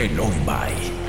en On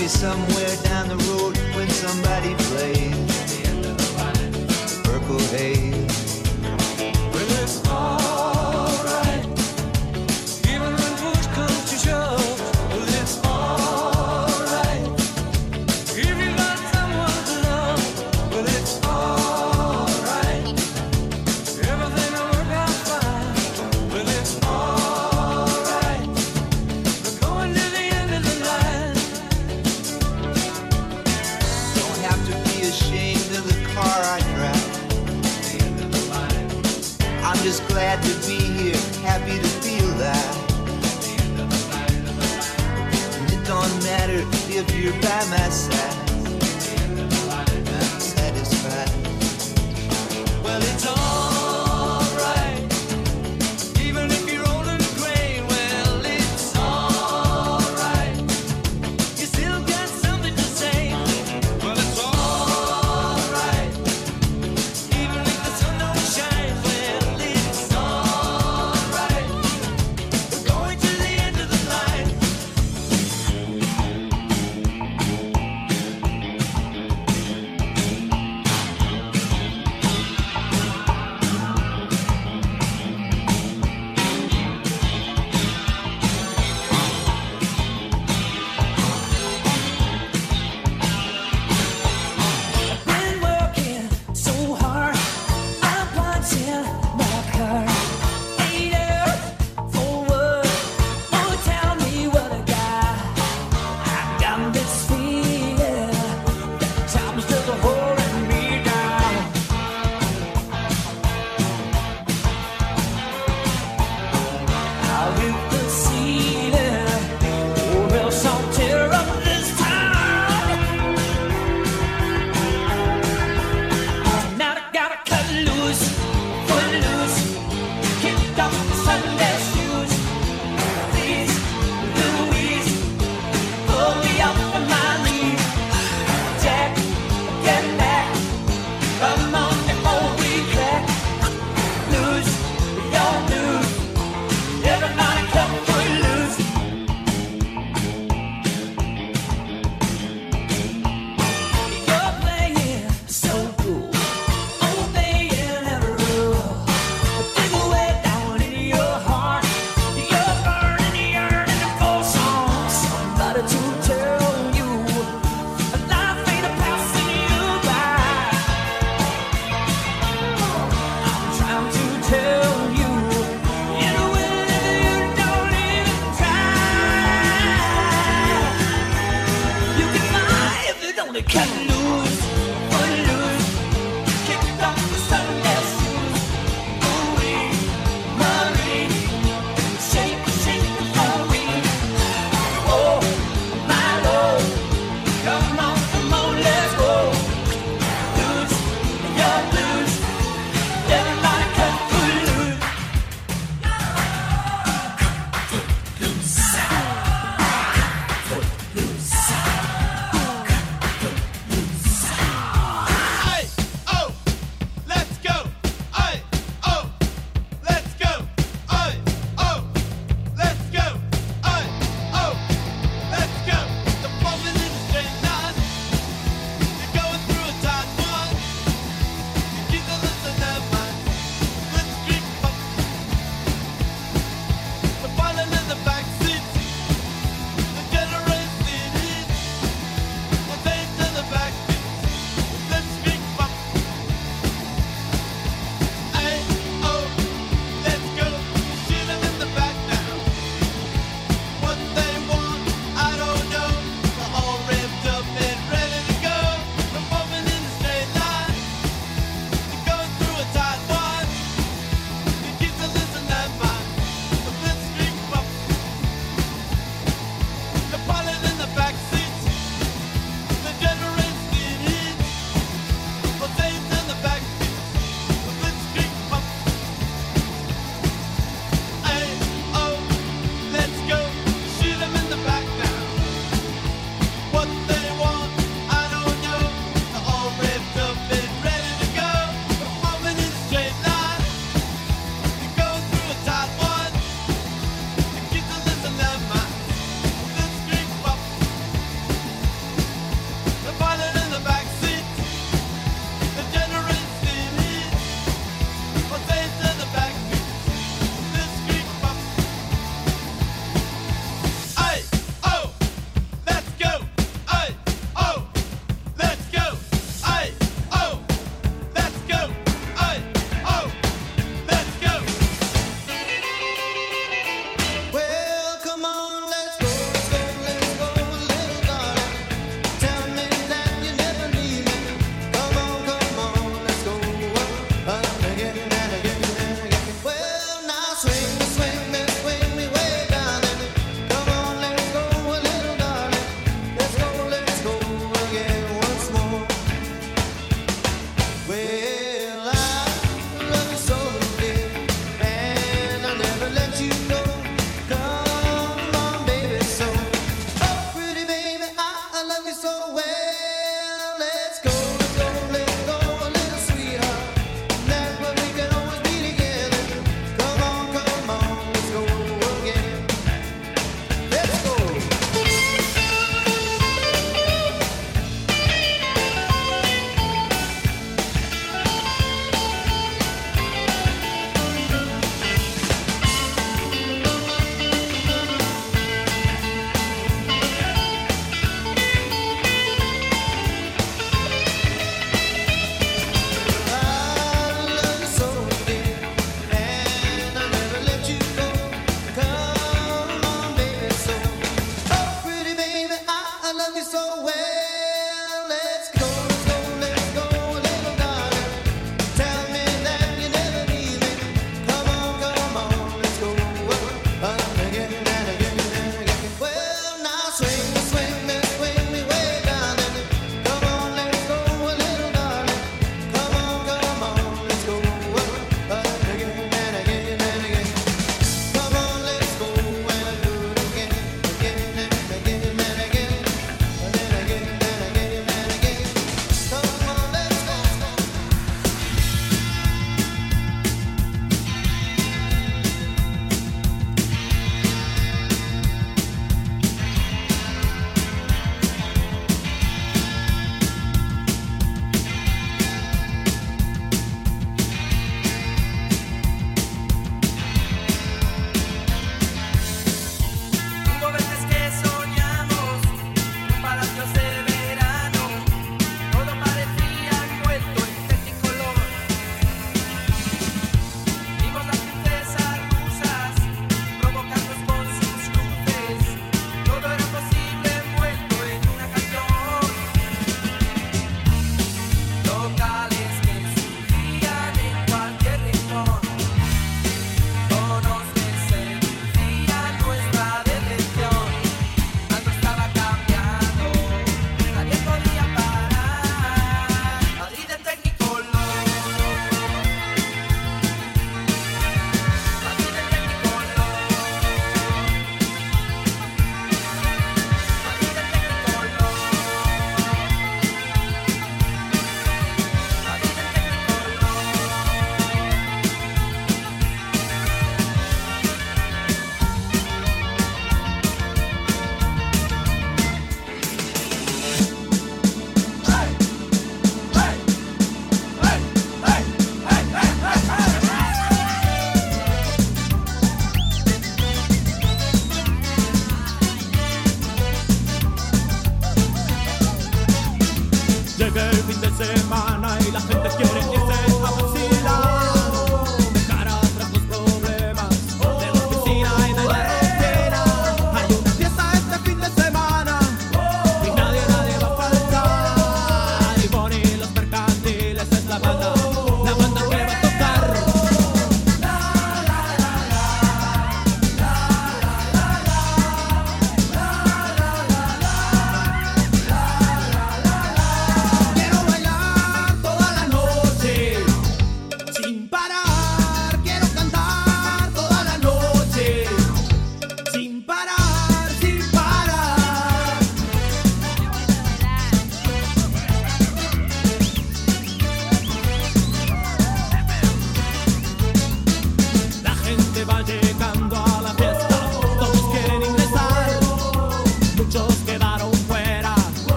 Maybe somewhere down the road when somebody plays the purple haze.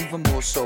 even more so.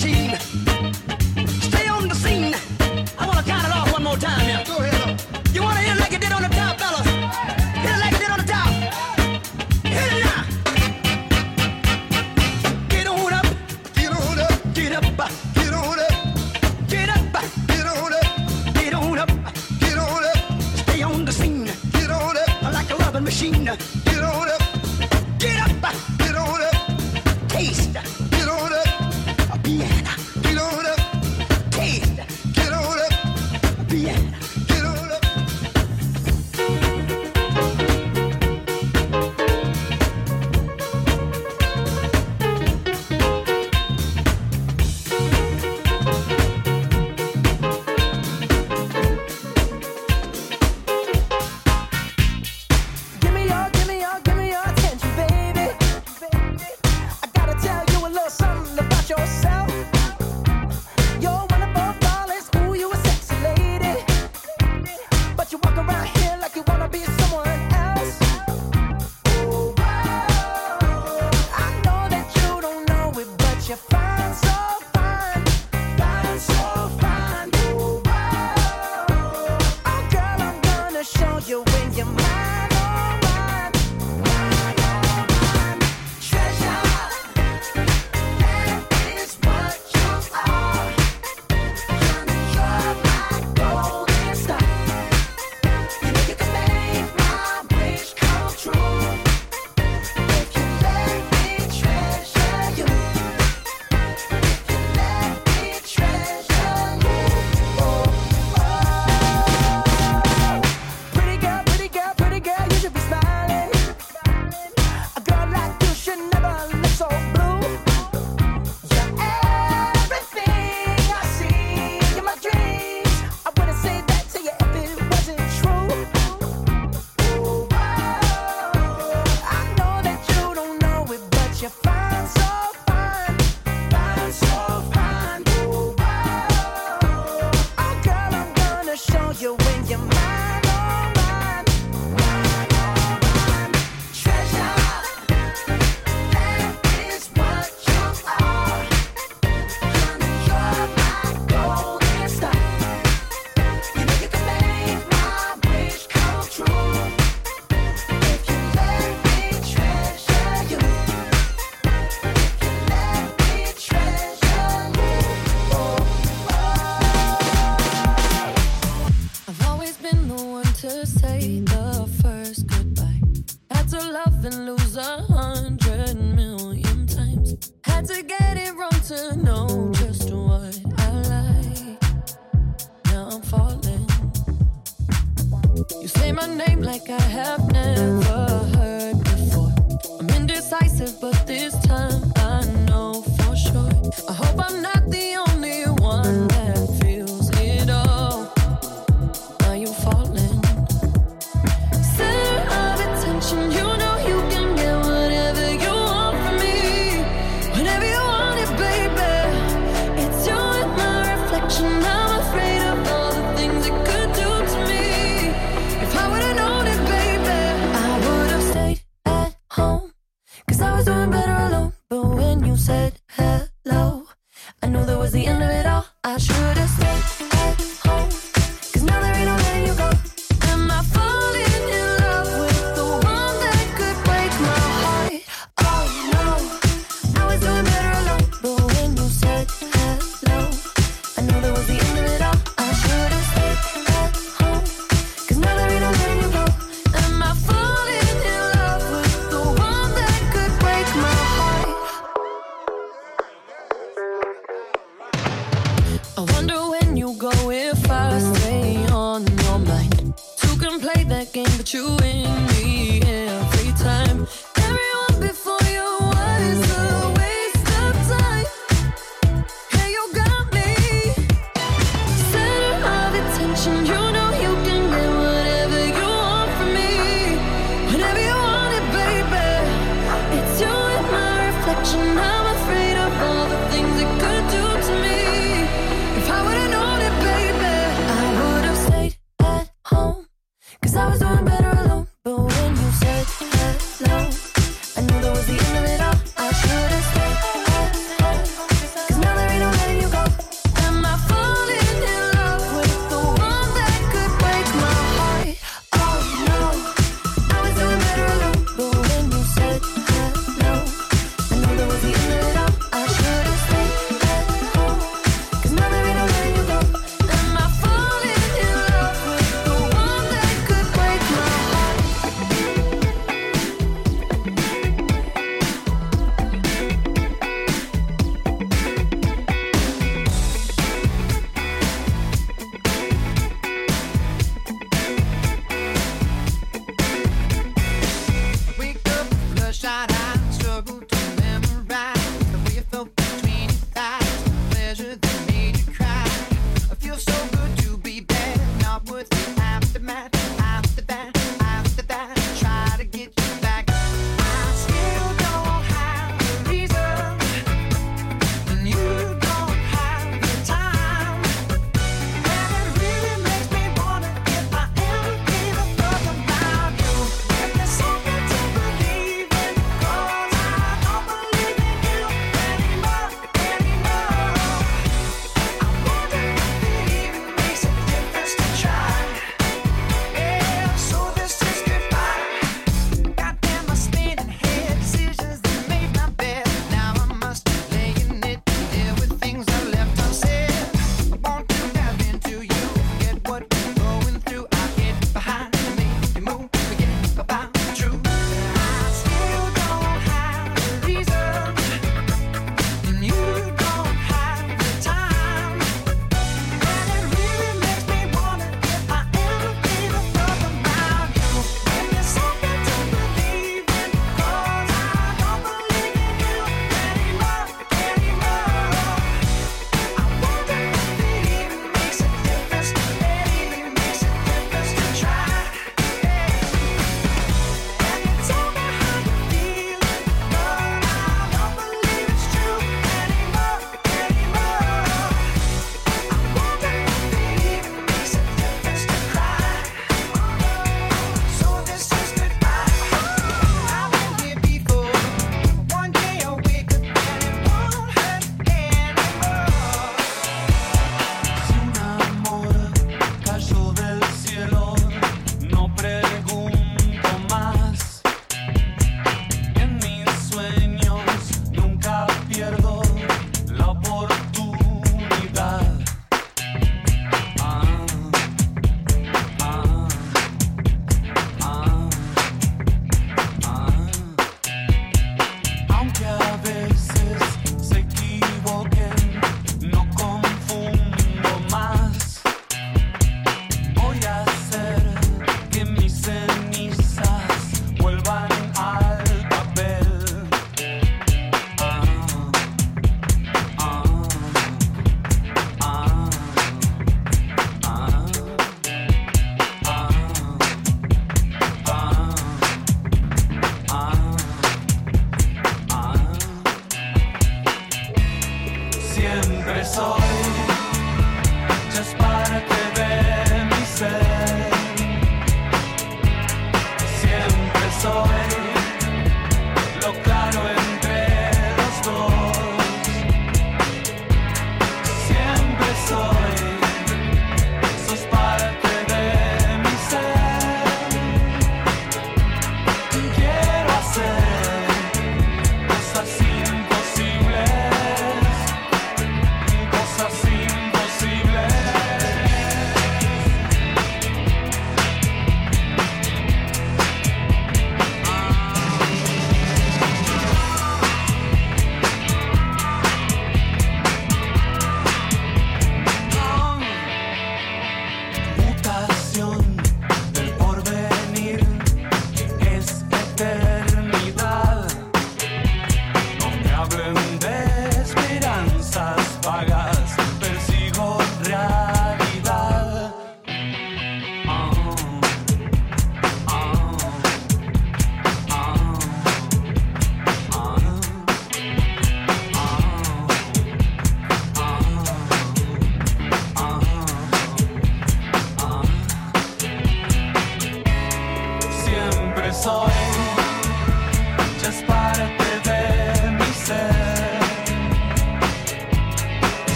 Machine.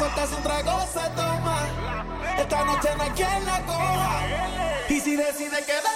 suelta su trago se toma. Esta noche no hay quien la coja. Y si decide quedar.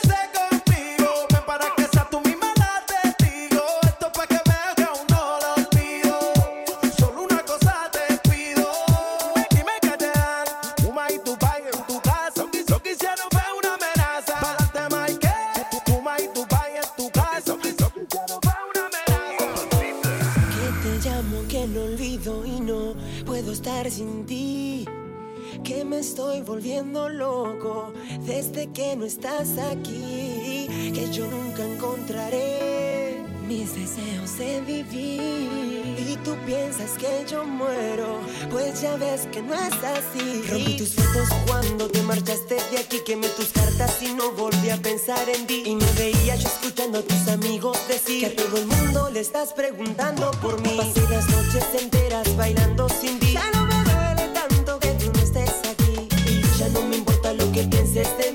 aquí, que yo nunca encontraré mis deseos de vivir. Y tú piensas que yo muero, pues ya ves que no es así. Rompí tus fotos cuando te marchaste de aquí, quemé tus cartas y no volví a pensar en ti. Y me veía yo escuchando a tus amigos decir que a todo el mundo le estás preguntando por mí. Pasé las noches enteras bailando sin ti. Ya no me duele tanto que tú no estés aquí. Y ya no me importa lo que pienses de mí.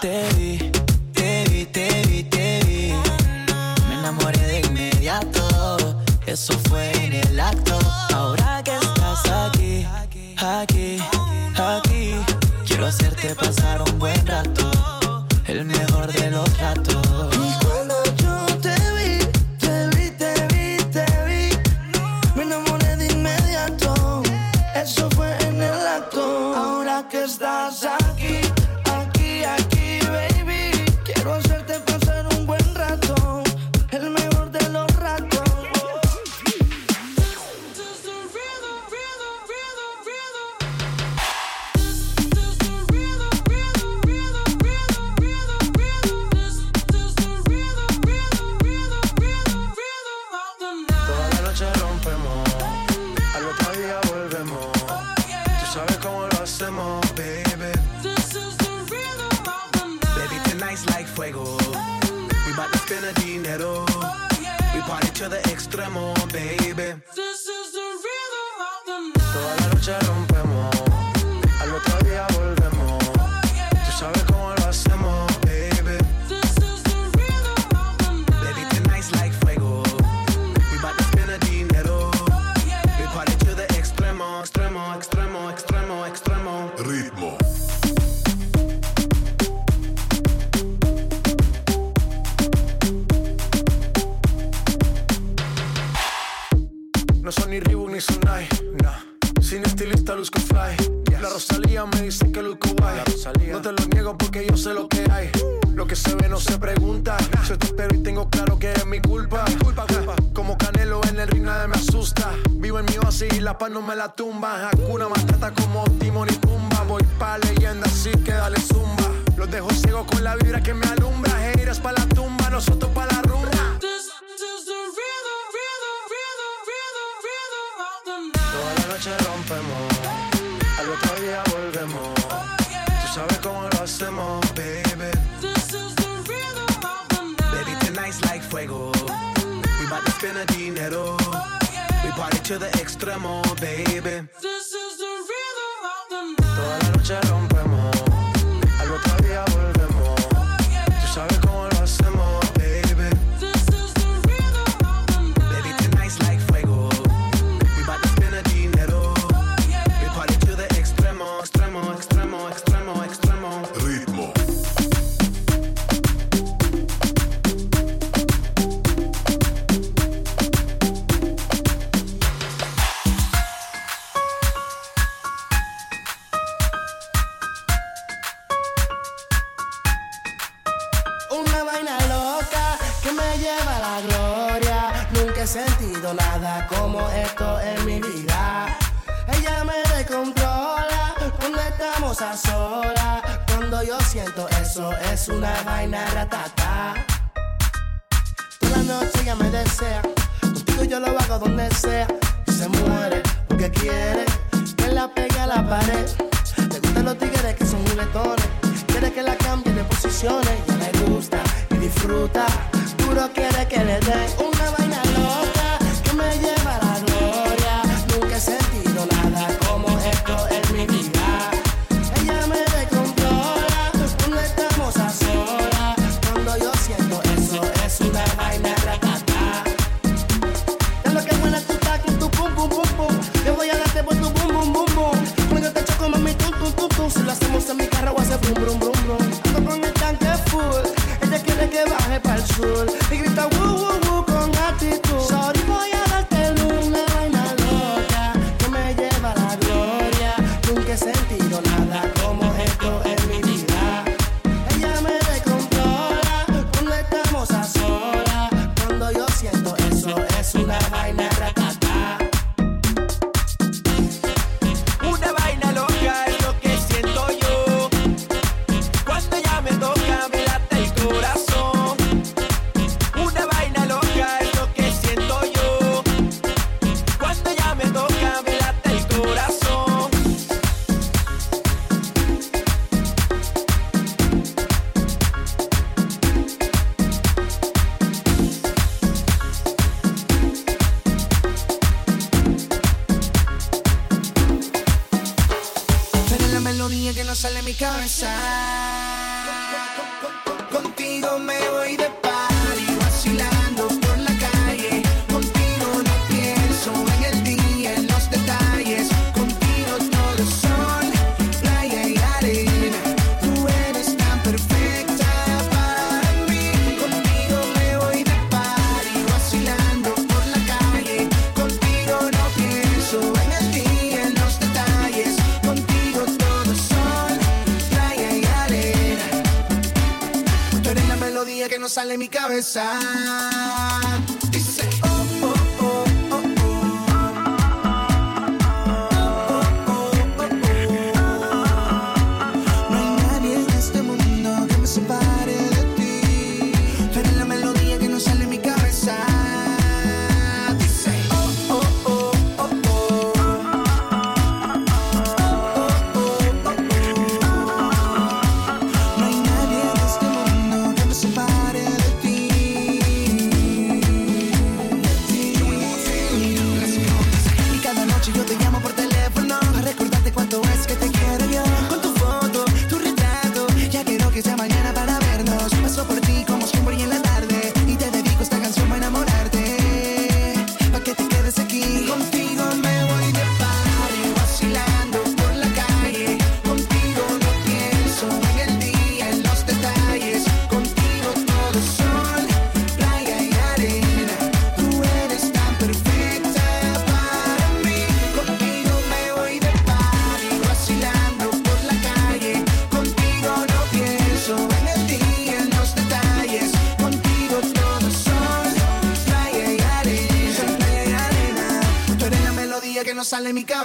Te vi, te vi, te vi, te vi. Me enamoré de inmediato. Eso fue en el acto. Ahora que estás aquí, aquí.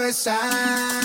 besar.